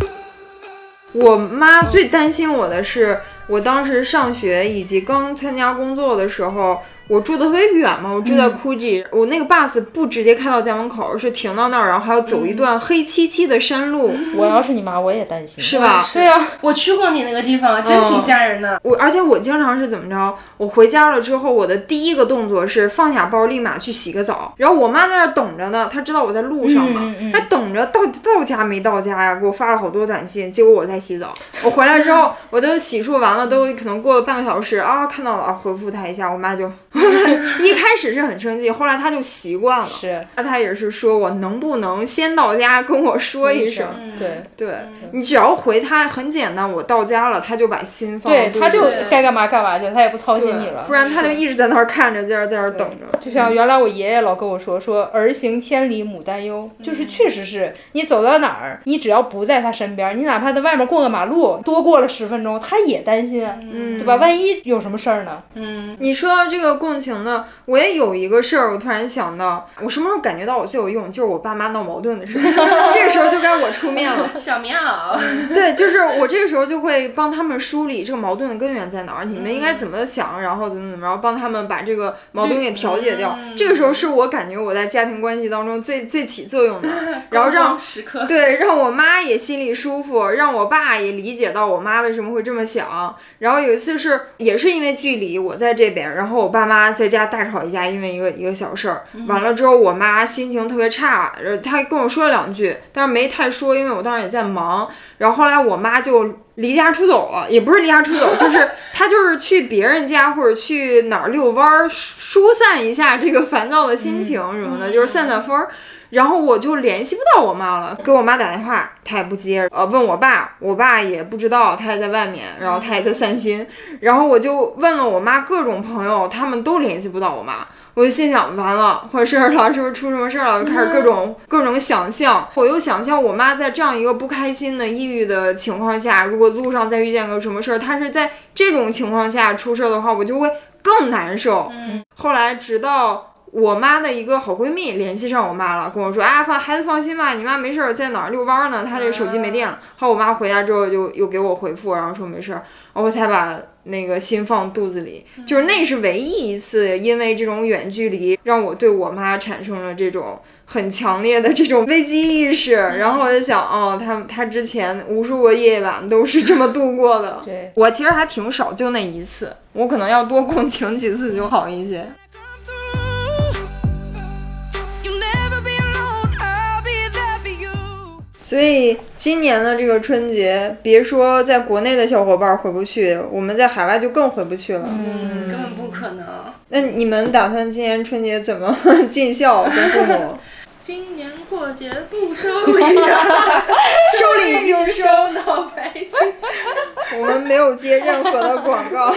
我妈最担心我的是，我当时上学以及刚参加工作的时候，我住的特别远嘛，我住在 Coogee，、我那个 bus 不直接开到家门口，是停到那儿，然后还要走一段黑漆漆的山路，我要是你妈，我也担心。是吧？对啊、我去过你那个地方，真挺吓人的。我而且我经常是怎么着？我回家了之后，我的第一个动作是放下包，立马去洗个澡。然后我妈在那儿等着呢，她知道我在路上嘛，嗯嗯嗯她等着到到家没到家呀，给我发了好多短信。结果我在洗澡，我回来之后，我都洗漱完了，都可能过了半个小时啊，看到了啊，回复她一下，我妈就 一开始是很生气，后来他就习惯了。是那他也是说我能不能先到家跟我说一声？对对你只要回他很简单，我到家了，他就把心放对，他就就该干嘛干嘛去，他也不操心你了。不然他就一直在那儿看着，在那儿在那儿等着。就像原来我爷爷老跟我说，说儿行千里母担忧，就是确实是你走到哪儿，你只要不在他身边，你哪怕在外面过个马路，多过了十分钟，他也担心啊，嗯对吧？万一有什么事儿呢？嗯，你说到这个共情的，我也有一个事儿，我突然想到，我什么时候感觉到我最有用，就是我爸妈闹矛盾的时候，这个时候就该我出面了。小棉袄，对，就是我这个时候就会帮他们梳理这个矛盾的根源在哪儿，你们应该怎么想，然后怎么怎么着，帮他们把这个矛盾给调节掉。这个时候是我感觉我在家庭关系当中最最起作用的，然后让时刻。对，让我妈也心里舒服，让我爸也理解到我妈为什么会这么想。然后有一次是也是因为距离，我在这边，然后我爸妈在家大吵一架，因为一个一个小事儿。完了之后，我妈心情特别差，呃她跟我说了两句，但是没太说，因为我当时也在忙。然后后来我妈就离家出走了，也不是离家出走，就是 她就是去别人家或者去哪儿遛弯儿，疏散一下这个烦躁的心情什么的，就是散散风儿。然后我就联系不到我妈了，给我妈打电话，她也不接，呃，问我爸，我爸也不知道，他也在外面，然后他也在散心，然后我就问了我妈各种朋友，他们都联系不到我妈，我就心想完了，坏事儿了，是不是出什么事儿了？就开始各种、各种想象，我又想象我妈在这样一个不开心的、抑郁的情况下，如果路上再遇见个什么事儿，她是在这种情况下出事儿的话，我就会更难受。嗯，后来直到我妈的一个好闺蜜联系上我妈了，跟我说啊，放孩子放心吧，你妈没事儿，在哪儿遛弯儿呢，她这手机没电了。后来我妈回家之后就又给我回复，然后说没事儿，我才把那个心放肚子里。就是那是唯一一次因为这种远距离让我对我妈产生了这种很强烈的这种危机意识。然后我就想，哦，她她之前无数个夜晚都是这么度过的。对我其实还挺少，就那一次，我可能要多共情几次就好一些。所以今年的这个春节，别说在国内的小伙伴回不去，我们在海外就更回不去了。嗯，根本不可能。那你们打算今年春节怎么尽孝跟父母？今年过节不收礼啊，收礼就收脑白金。我们没有接任何的广告，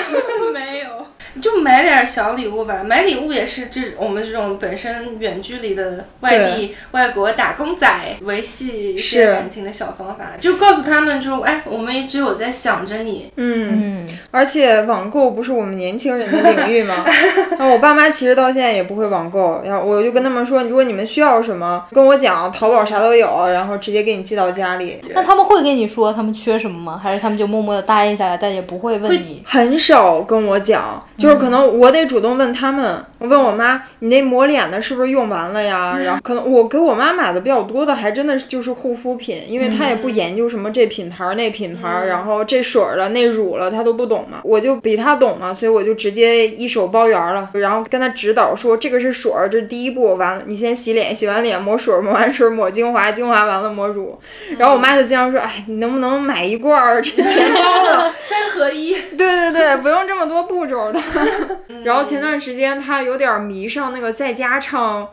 没有。就买点小礼物吧，买礼物也是这我们这种本身远距离的外地外国打工仔维系一些感情的小方法，就告诉他们，就哎，我们一直有在想着你。嗯，而且网购不是我们年轻人的领域吗？那我爸妈其实到现在也不会网购，然后我就跟他们说，如果你们需要什么，跟我讲，淘宝啥都有，然后直接给你寄到家里。那他们会跟你说他们缺什么吗？还是他们就默默的答应下来，但也不会问你？很少跟我讲。就是可能我得主动问他们，我问我妈，你那抹脸的是不是用完了呀？然后可能我给我妈买的比较多的，还真的就是护肤品，因为她也不研究什么这品牌那品牌，然后这水了那乳了，她都不懂嘛，我就比她懂嘛，所以我就直接一手包圆了，然后跟她指导说这个是水，这是第一步，完了你先洗脸，洗完脸抹水，抹完水抹精华，精华完了抹乳，然后我妈就经常说，哎，你能不能买一罐儿这 全包的三合一？对对对，不用这么多步骤的。然后前段时间她有点迷上那个在家唱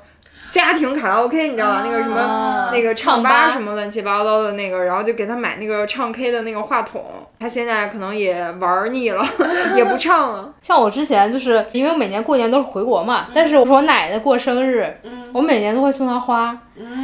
家庭卡拉 OK，你知道吧？那个什么那个唱吧什么乱七八糟的那个，然后就给他买那个唱 K 的那个话筒。他现在可能也玩腻了，也不唱了。像我之前就是因为我每年过年都是回国嘛，但是我说我奶奶过生日，我每年都会送她花。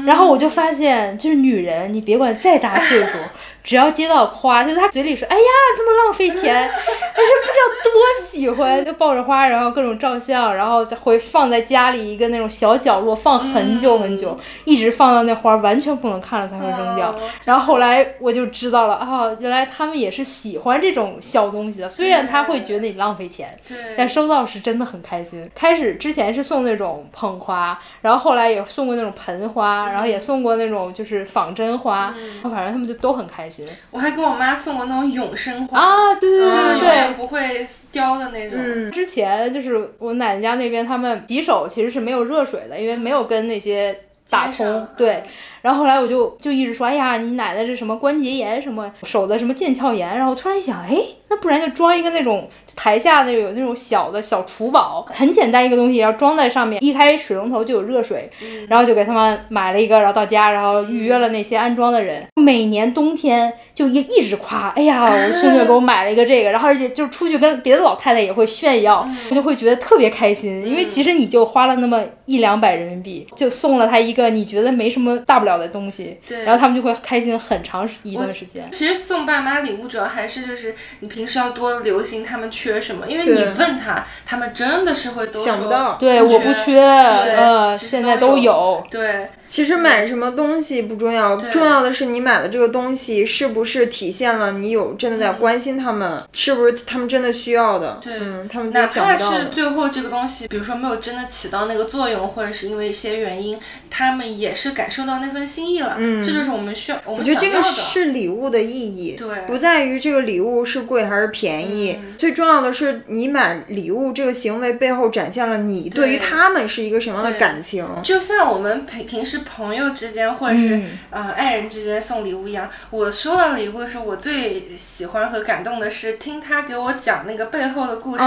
然后我就发现，就是女人，你别管再大岁数。只要接到花，就他嘴里说：“哎呀，这么浪费钱。” 但是不知道多喜欢，就抱着花，然后各种照相，然后再会放在家里一个那种小角落，放很久很久，一直放到那花完全不能看了才会扔掉。然后后来我就知道了啊，原来他们也是喜欢这种小东西的，虽然他会觉得你浪费钱，但收到是真的很开心。开始之前是送那种捧花，然后后来也送过那种盆花，然后也送过那种就是仿真花，反正他们就都很开心。我还给我妈送过那种永生花。啊，对对对对对，不会凋的那种。嗯，之前就是我奶奶家那边，他们洗手其实是没有热水的，因为没有跟那些打通。对，然后后来我就就一直说，哎呀，你奶奶是什么关节炎什么手的什么腱鞘炎，然后突然一想，哎。那不然就装一个那种台下那有那种小的小厨宝，很简单一个东西，然后装在上面，一开水龙头就有热水，然后就给他们买了一个，然后到家，然后预约了那些安装的人。每年冬天就一一直夸，哎呀，我孙女给我买了一个这个，然后而且就出去跟别的老太太也会炫耀，我就会觉得特别开心，因为其实你就花了那么一两百人民币，就送了他一个你觉得没什么大不了的东西，对，然后他们就会开心很长一段时间。其实送爸妈礼物主要还是就是你平。时要多留心他们缺什么，因为你问他，他们真的是会都想不到。对，我不缺，呃，现在都有。对。其实买什么东西不重要，重要的是你买的这个东西是不是体现了你有真的在关心他们，是不是他们真的需要的？对，他们哪怕是最后这个东西，比如说没有真的起到那个作用，或者是因为一些原因，他们也是感受到那份心意了。嗯，这就是我们需要，我们觉得这个是礼物的意义。对，不在于这个礼物是贵还是便宜，最重要的是你买礼物这个行为背后展现了你对于他们是一个什么样的感情。就像我们平平时朋友之间。或者是呃爱人之间送礼物一样，我收到礼物的时候，我最喜欢和感动的是听他给我讲那个背后的故事，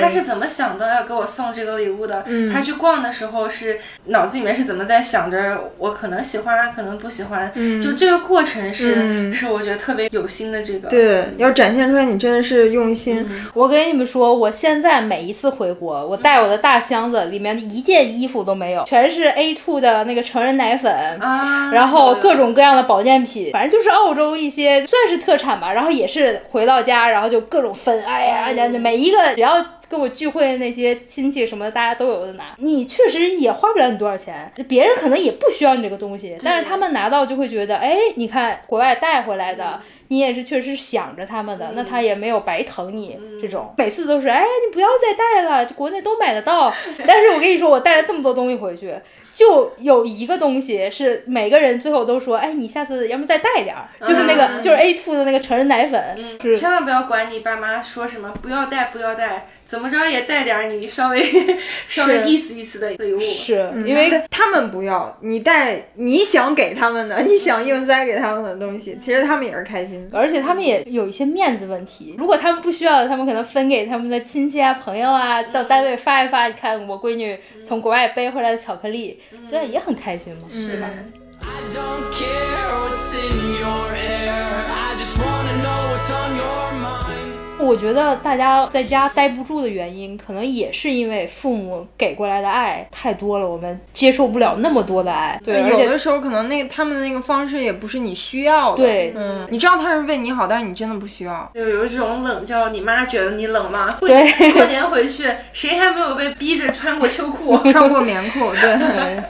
他是怎么想到要给我送这个礼物的？他去逛的时候是脑子里面是怎么在想着我可能喜欢，可能不喜欢，就这个过程是是我觉得特别有心的这个。对，要展现出来你真的是用心。我跟你们说，我现在每一次回国，我带我的大箱子里面的一件衣服都没有，全是 A two 的那个成人奶粉。然后各种各样的保健品，反正就是澳洲一些算是特产吧。然后也是回到家，然后就各种分，哎呀，每一个只要跟我聚会的那些亲戚什么的，大家都有的拿。你确实也花不了你多少钱，别人可能也不需要你这个东西，但是他们拿到就会觉得，哎，你看国外带回来的，你也是确实想着他们的，那他也没有白疼你。这种每次都是，哎，你不要再带了，国内都买得到。但是我跟你说，我带了这么多东西回去。就有一个东西是每个人最后都说，哎，你下次要么再带点儿，就是那个就是 A two 的那个成人奶粉，是千万不要管你爸妈说什么，不要带，不要带。怎么着也带点你稍微 稍微意思意思的礼物，是因为他们不要你带你想给他们的，你想硬塞给他们的东西，其实他们也是开心，而且他们也有一些面子问题。如果他们不需要的，他们可能分给他们的亲戚啊、朋友啊，到单位发一发。你看我闺女从国外背回来的巧克力，对，也很开心嘛，是。吧？我觉得大家在家待不住的原因，可能也是因为父母给过来的爱太多了，我们接受不了那么多的爱。对，有的时候可能那他们的那个方式也不是你需要的。对，嗯，你知道他是为你好，但是你真的不需要。就有一种冷叫你妈觉得你冷吗？对，过年回去谁还没有被逼着穿过秋裤、穿过棉裤？对，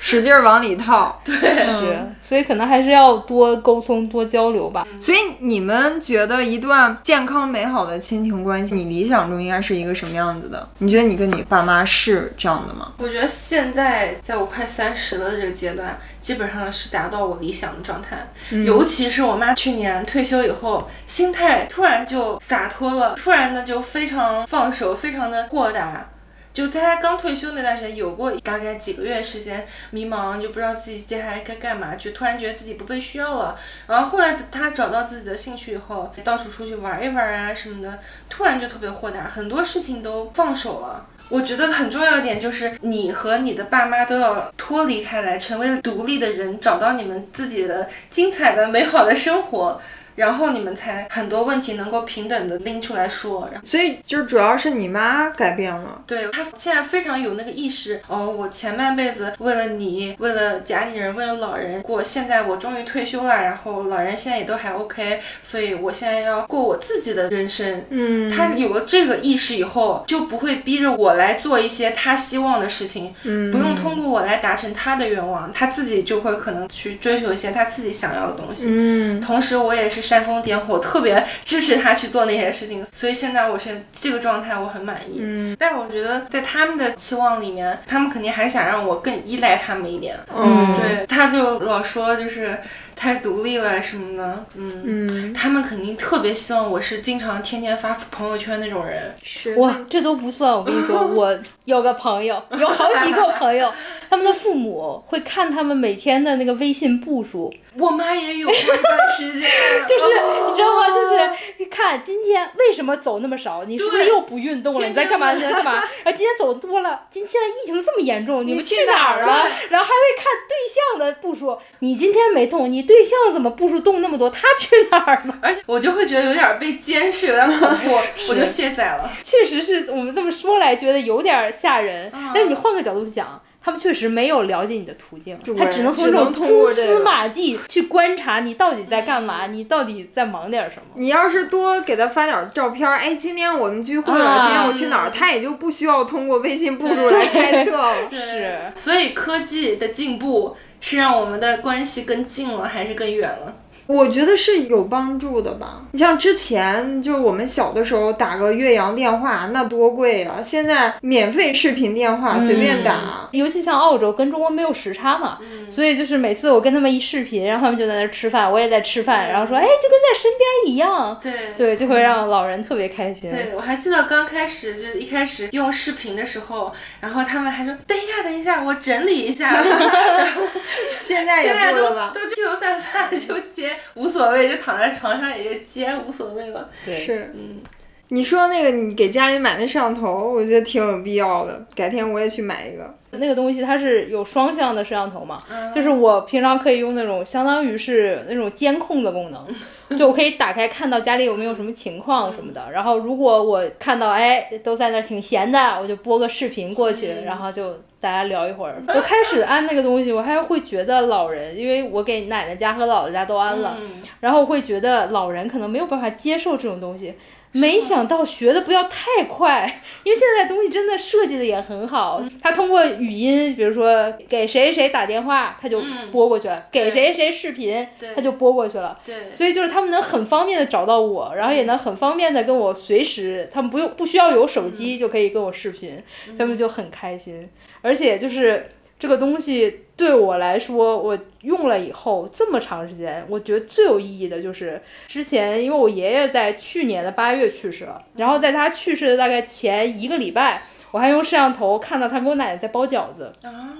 使劲往里套。对，是，所以可能还是要多沟通、多交流吧。所以你们觉得一段健康美好。好的亲情关系，你理想中应该是一个什么样子的？你觉得你跟你爸妈是这样的吗？我觉得现在在我快三十了这个阶段，基本上是达到我理想的状态。尤其是我妈去年退休以后，心态突然就洒脱了，突然的就非常放手，非常的豁达。就在他刚退休那段时间，有过大概几个月时间迷茫，就不知道自己接下来该干嘛，就突然觉得自己不被需要了。然后后来他找到自己的兴趣以后，到处出去玩一玩啊什么的，突然就特别豁达，很多事情都放手了。我觉得很重要一点就是，你和你的爸妈都要脱离开来，成为独立的人，找到你们自己的精彩的、美好的生活。然后你们才很多问题能够平等的拎出来说，所以就主要是你妈改变了，对她现在非常有那个意识哦，我前半辈子为了你，为了家里人，为了老人过，现在我终于退休了，然后老人现在也都还 OK，所以我现在要过我自己的人生。嗯，她有了这个意识以后，就不会逼着我来做一些她希望的事情，嗯，不用通过我来达成她的愿望，她自己就会可能去追求一些她自己想要的东西。嗯，同时我也是。煽风点火，特别支持他去做那些事情，所以现在我是这个状态，我很满意。嗯，但我觉得在他们的期望里面，他们肯定还想让我更依赖他们一点。嗯，对，他就老说就是。太独立了什么的，嗯嗯，他们肯定特别希望我是经常天天发朋友圈那种人。是哇，这都不算。我跟你说，我有个朋友，有好几个朋友，他们的父母会看他们每天的那个微信步数。我妈也有一段时间，就是你知道吗？就是看今天为什么走那么少？你是不是又不运动了？你在干嘛？你在干嘛？然后今天走的多了，今现在疫情这么严重，你们去哪儿了？然后还会看对象的步数。你今天没动，你。对象怎么步数动那么多？他去哪儿了？而且我就会觉得有点被监视，有点恐怖，我就卸载了。确实是我们这么说来觉得有点吓人，但是你换个角度想。他们确实没有了解你的途径，他只能从这种蛛丝马迹去观察你到底在干嘛，你到底在忙点什么。你要是多给他发点照片，哎，今天我们聚会了，今天我去哪儿，他也就不需要通过微信步数来猜测了。是，所以科技的进步。是让我们的关系更近了，还是更远了？我觉得是有帮助的吧。你像之前，就是我们小的时候打个岳阳电话，那多贵啊！现在免费视频电话随便打。尤其像澳洲跟中国没有时差嘛，所以就是每次我跟他们一视频，然后他们就在那吃饭，我也在吃饭，然后说，哎，就跟在身边一样。对对，就会让老人特别开心。对，我还记得刚开始就是一开始用视频的时候，然后他们还说，等一下，等一下，我整理一下。现在也现在都都披头散发的就接，无所谓，就躺在床上也就接，无所谓了。对，是，嗯，你说那个你给家里买那摄像头，我觉得挺有必要的，改天我也去买一个。那个东西它是有双向的摄像头嘛，就是我平常可以用那种相当于是那种监控的功能，就我可以打开看到家里有没有什么情况什么的。然后如果我看到哎都在那挺闲的，我就播个视频过去，然后就大家聊一会儿。我开始安那个东西，我还会觉得老人，因为我给奶奶家和姥姥家都安了，然后我会觉得老人可能没有办法接受这种东西。没想到学的不要太快，因为现在东西真的设计的也很好。他通过语音，比如说给谁谁打电话，他就拨过去了；给谁谁视频，他就拨过去了。对，所以就是他们能很方便的找到我，然后也能很方便的跟我随时，他们不用不需要有手机就可以跟我视频，他们就很开心。而且就是。这个东西对我来说，我用了以后这么长时间，我觉得最有意义的就是之前，因为我爷爷在去年的八月去世了，然后在他去世的大概前一个礼拜，我还用摄像头看到他跟我奶奶在包饺子啊，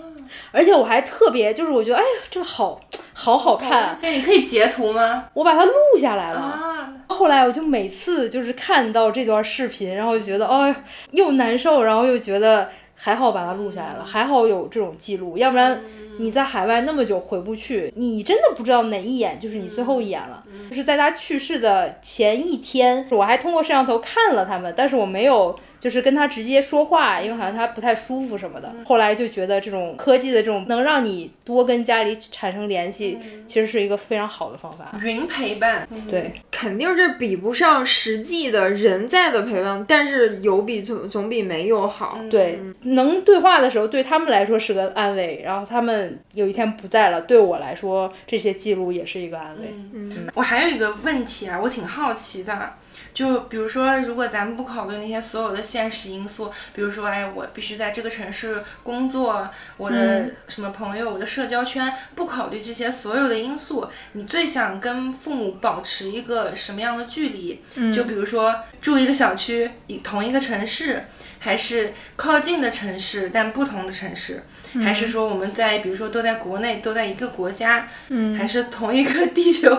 而且我还特别就是我觉得，哎呀，这好好好看，现在你可以截图吗？我把它录下来了。啊，后来我就每次就是看到这段视频，然后就觉得，哦，又难受，然后又觉得还好把它录下来了，还好有这种记录，要不然你在海外那么久回不去，你真的不知道哪一眼就是你最后一眼了。就是在他去世的前一天，我还通过摄像头看了他们，但是我没有。就是跟他直接说话，因为好像他不太舒服什么的。后来就觉得这种科技的这种能让你多跟家里产生联系，其实是一个非常好的方法。云陪伴，对，肯定是比不上实际的人在的陪伴，但是有比总总比没有好。对，能对话的时候，对他们来说是个安慰。然后他们有一天不在了，对我来说，这些记录也是一个安慰。嗯，我还有一个问题啊，我挺好奇的。就比如说，如果咱们不考虑那些所有的现实因素，比如说，哎，我必须在这个城市工作，我的什么朋友，我的社交圈，不考虑这些所有的因素，你最想跟父母保持一个什么样的距离？就比如说住一个小区，一同一个城市，还是靠近的城市但不同的城市？还是说我们在比如说都在国内，都在一个国家，嗯，还是同一个地球？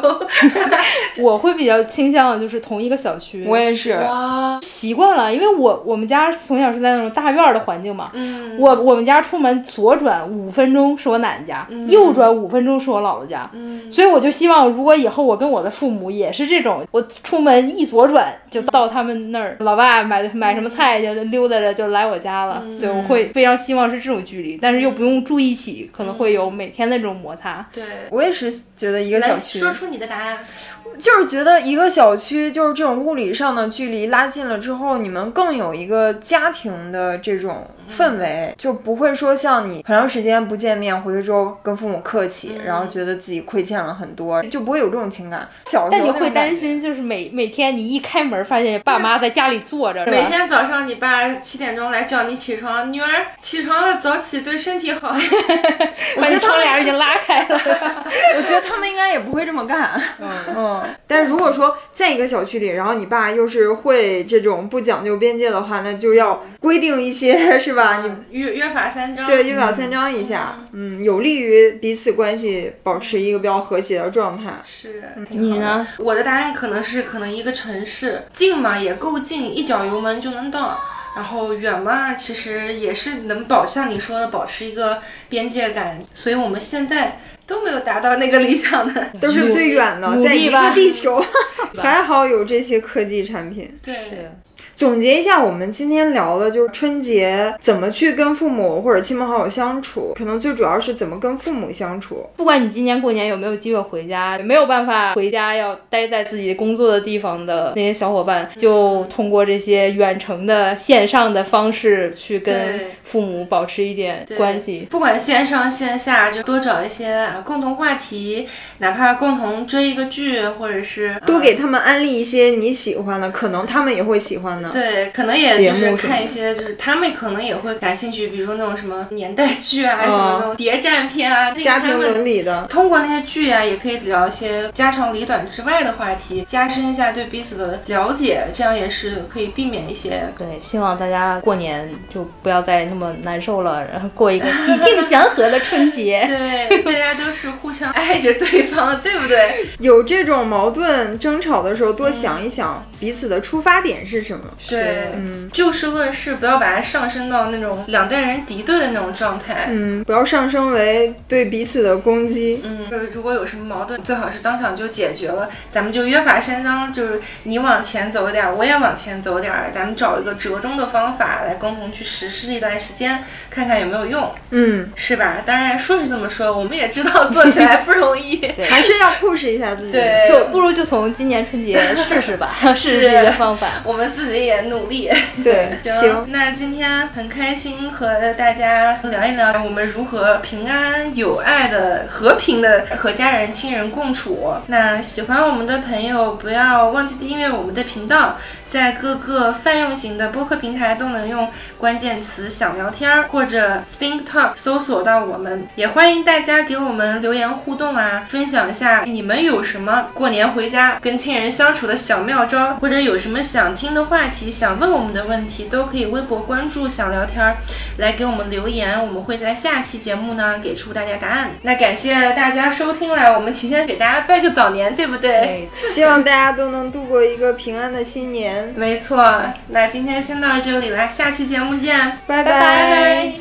我会比较倾向就是同一个小区。我也是，习惯了，因为我我们家从小是在那种大院的环境嘛。嗯，我我们家出门左转五分钟是我奶奶家，右转五分钟是我姥姥家。嗯，所以我就希望，如果以后我跟我的父母也是这种，我出门一左转就到他们那儿，老爸买买什么菜就溜达着就来我家了。对，我会非常希望是这种距离，但是。又不用住一起，可能会有每天的这种摩擦。对我也是觉得一个小区，说出你的答案，就是觉得一个小区就是这种物理上的距离拉近了之后，你们更有一个家庭的这种氛围，就不会说像你很长时间不见面回去之后跟父母客气，然后觉得自己亏欠了很多，就不会有这种情感。小但你会担心，就是每每天你一开门发现爸妈在家里坐着，每天早上你爸七点钟来叫你起床，女儿起床了，早起对身。体好，把你窗帘已经拉开了。我觉得他们应该也不会这么干。嗯嗯。但是如果说在一个小区里，然后你爸又是会这种不讲究边界的话，那就要规定一些，是吧？你约约法三章。对，约法三章一下，嗯，有利于彼此关系保持一个比较和谐的状态。是，你呢？我的答案可能是，可能一个城市近嘛，也够近，一脚油门就能到。然后远嘛，其实也是能保像你说的保持一个边界感，所以我们现在都没有达到那个理想的，都是最远的，在一个地球，还好有这些科技产品。对。总结一下，我们今天聊的就是春节怎么去跟父母或者亲朋好友相处，可能最主要是怎么跟父母相处。不管你今年过年有没有机会回家，没有办法回家要待在自己工作的地方的那些小伙伴，就通过这些远程的线上的方式去跟父母保持一点关系。不管线上线下，就多找一些共同话题，哪怕共同追一个剧，或者是多给他们安利一些你喜欢的，可能他们也会喜欢的。对，可能也就是看一些，就是他们可能也会感兴趣，比如说那种什么年代剧啊，什么那种谍战片啊，家庭伦理的。通过那些剧啊，也可以聊一些家长里短之外的话题，加深一下对彼此的了解，这样也是可以避免一些。对，希望大家过年就不要再那么难受了，然后过一个喜庆祥和的春节。对，大家都是互相爱着对方，对不对？有这种矛盾争吵的时候，多想一想彼此的出发点是什么。对，嗯，就事论事，不要把它上升到那种两代人敌对的那种状态。嗯，不要上升为对彼此的攻击。嗯，如果有什么矛盾，最好是当场就解决了。咱们就约法三章，就是你往前走点儿，我也往前走点儿，咱们找一个折中的方法来共同去实施一段时间，看看有没有用。嗯，是吧？当然说是这么说，我们也知道做起来不容易，还是要 push 一下自己。对，就不如就从今年春节试试吧，试试这个方法。我们自己也。努力，对，行。那今天很开心和大家聊一聊我们如何平安有爱的、和平的和家人亲人共处。那喜欢我们的朋友不要忘记订阅我们的频道。在各个泛用型的播客平台都能用关键词“想聊天”或者 “think talk” 搜索到我们。也欢迎大家给我们留言互动啊，分享一下你们有什么过年回家跟亲人相处的小妙招，或者有什么想听的话题、想问我们的问题，都可以微博关注“想聊天”来给我们留言，我们会在下期节目呢给出大家答案。那感谢大家收听了，我们提前给大家拜个早年，对不对？希望大家都能度过一个平安的新年。没错，那今天先到这里了，下期节目见，拜拜。拜。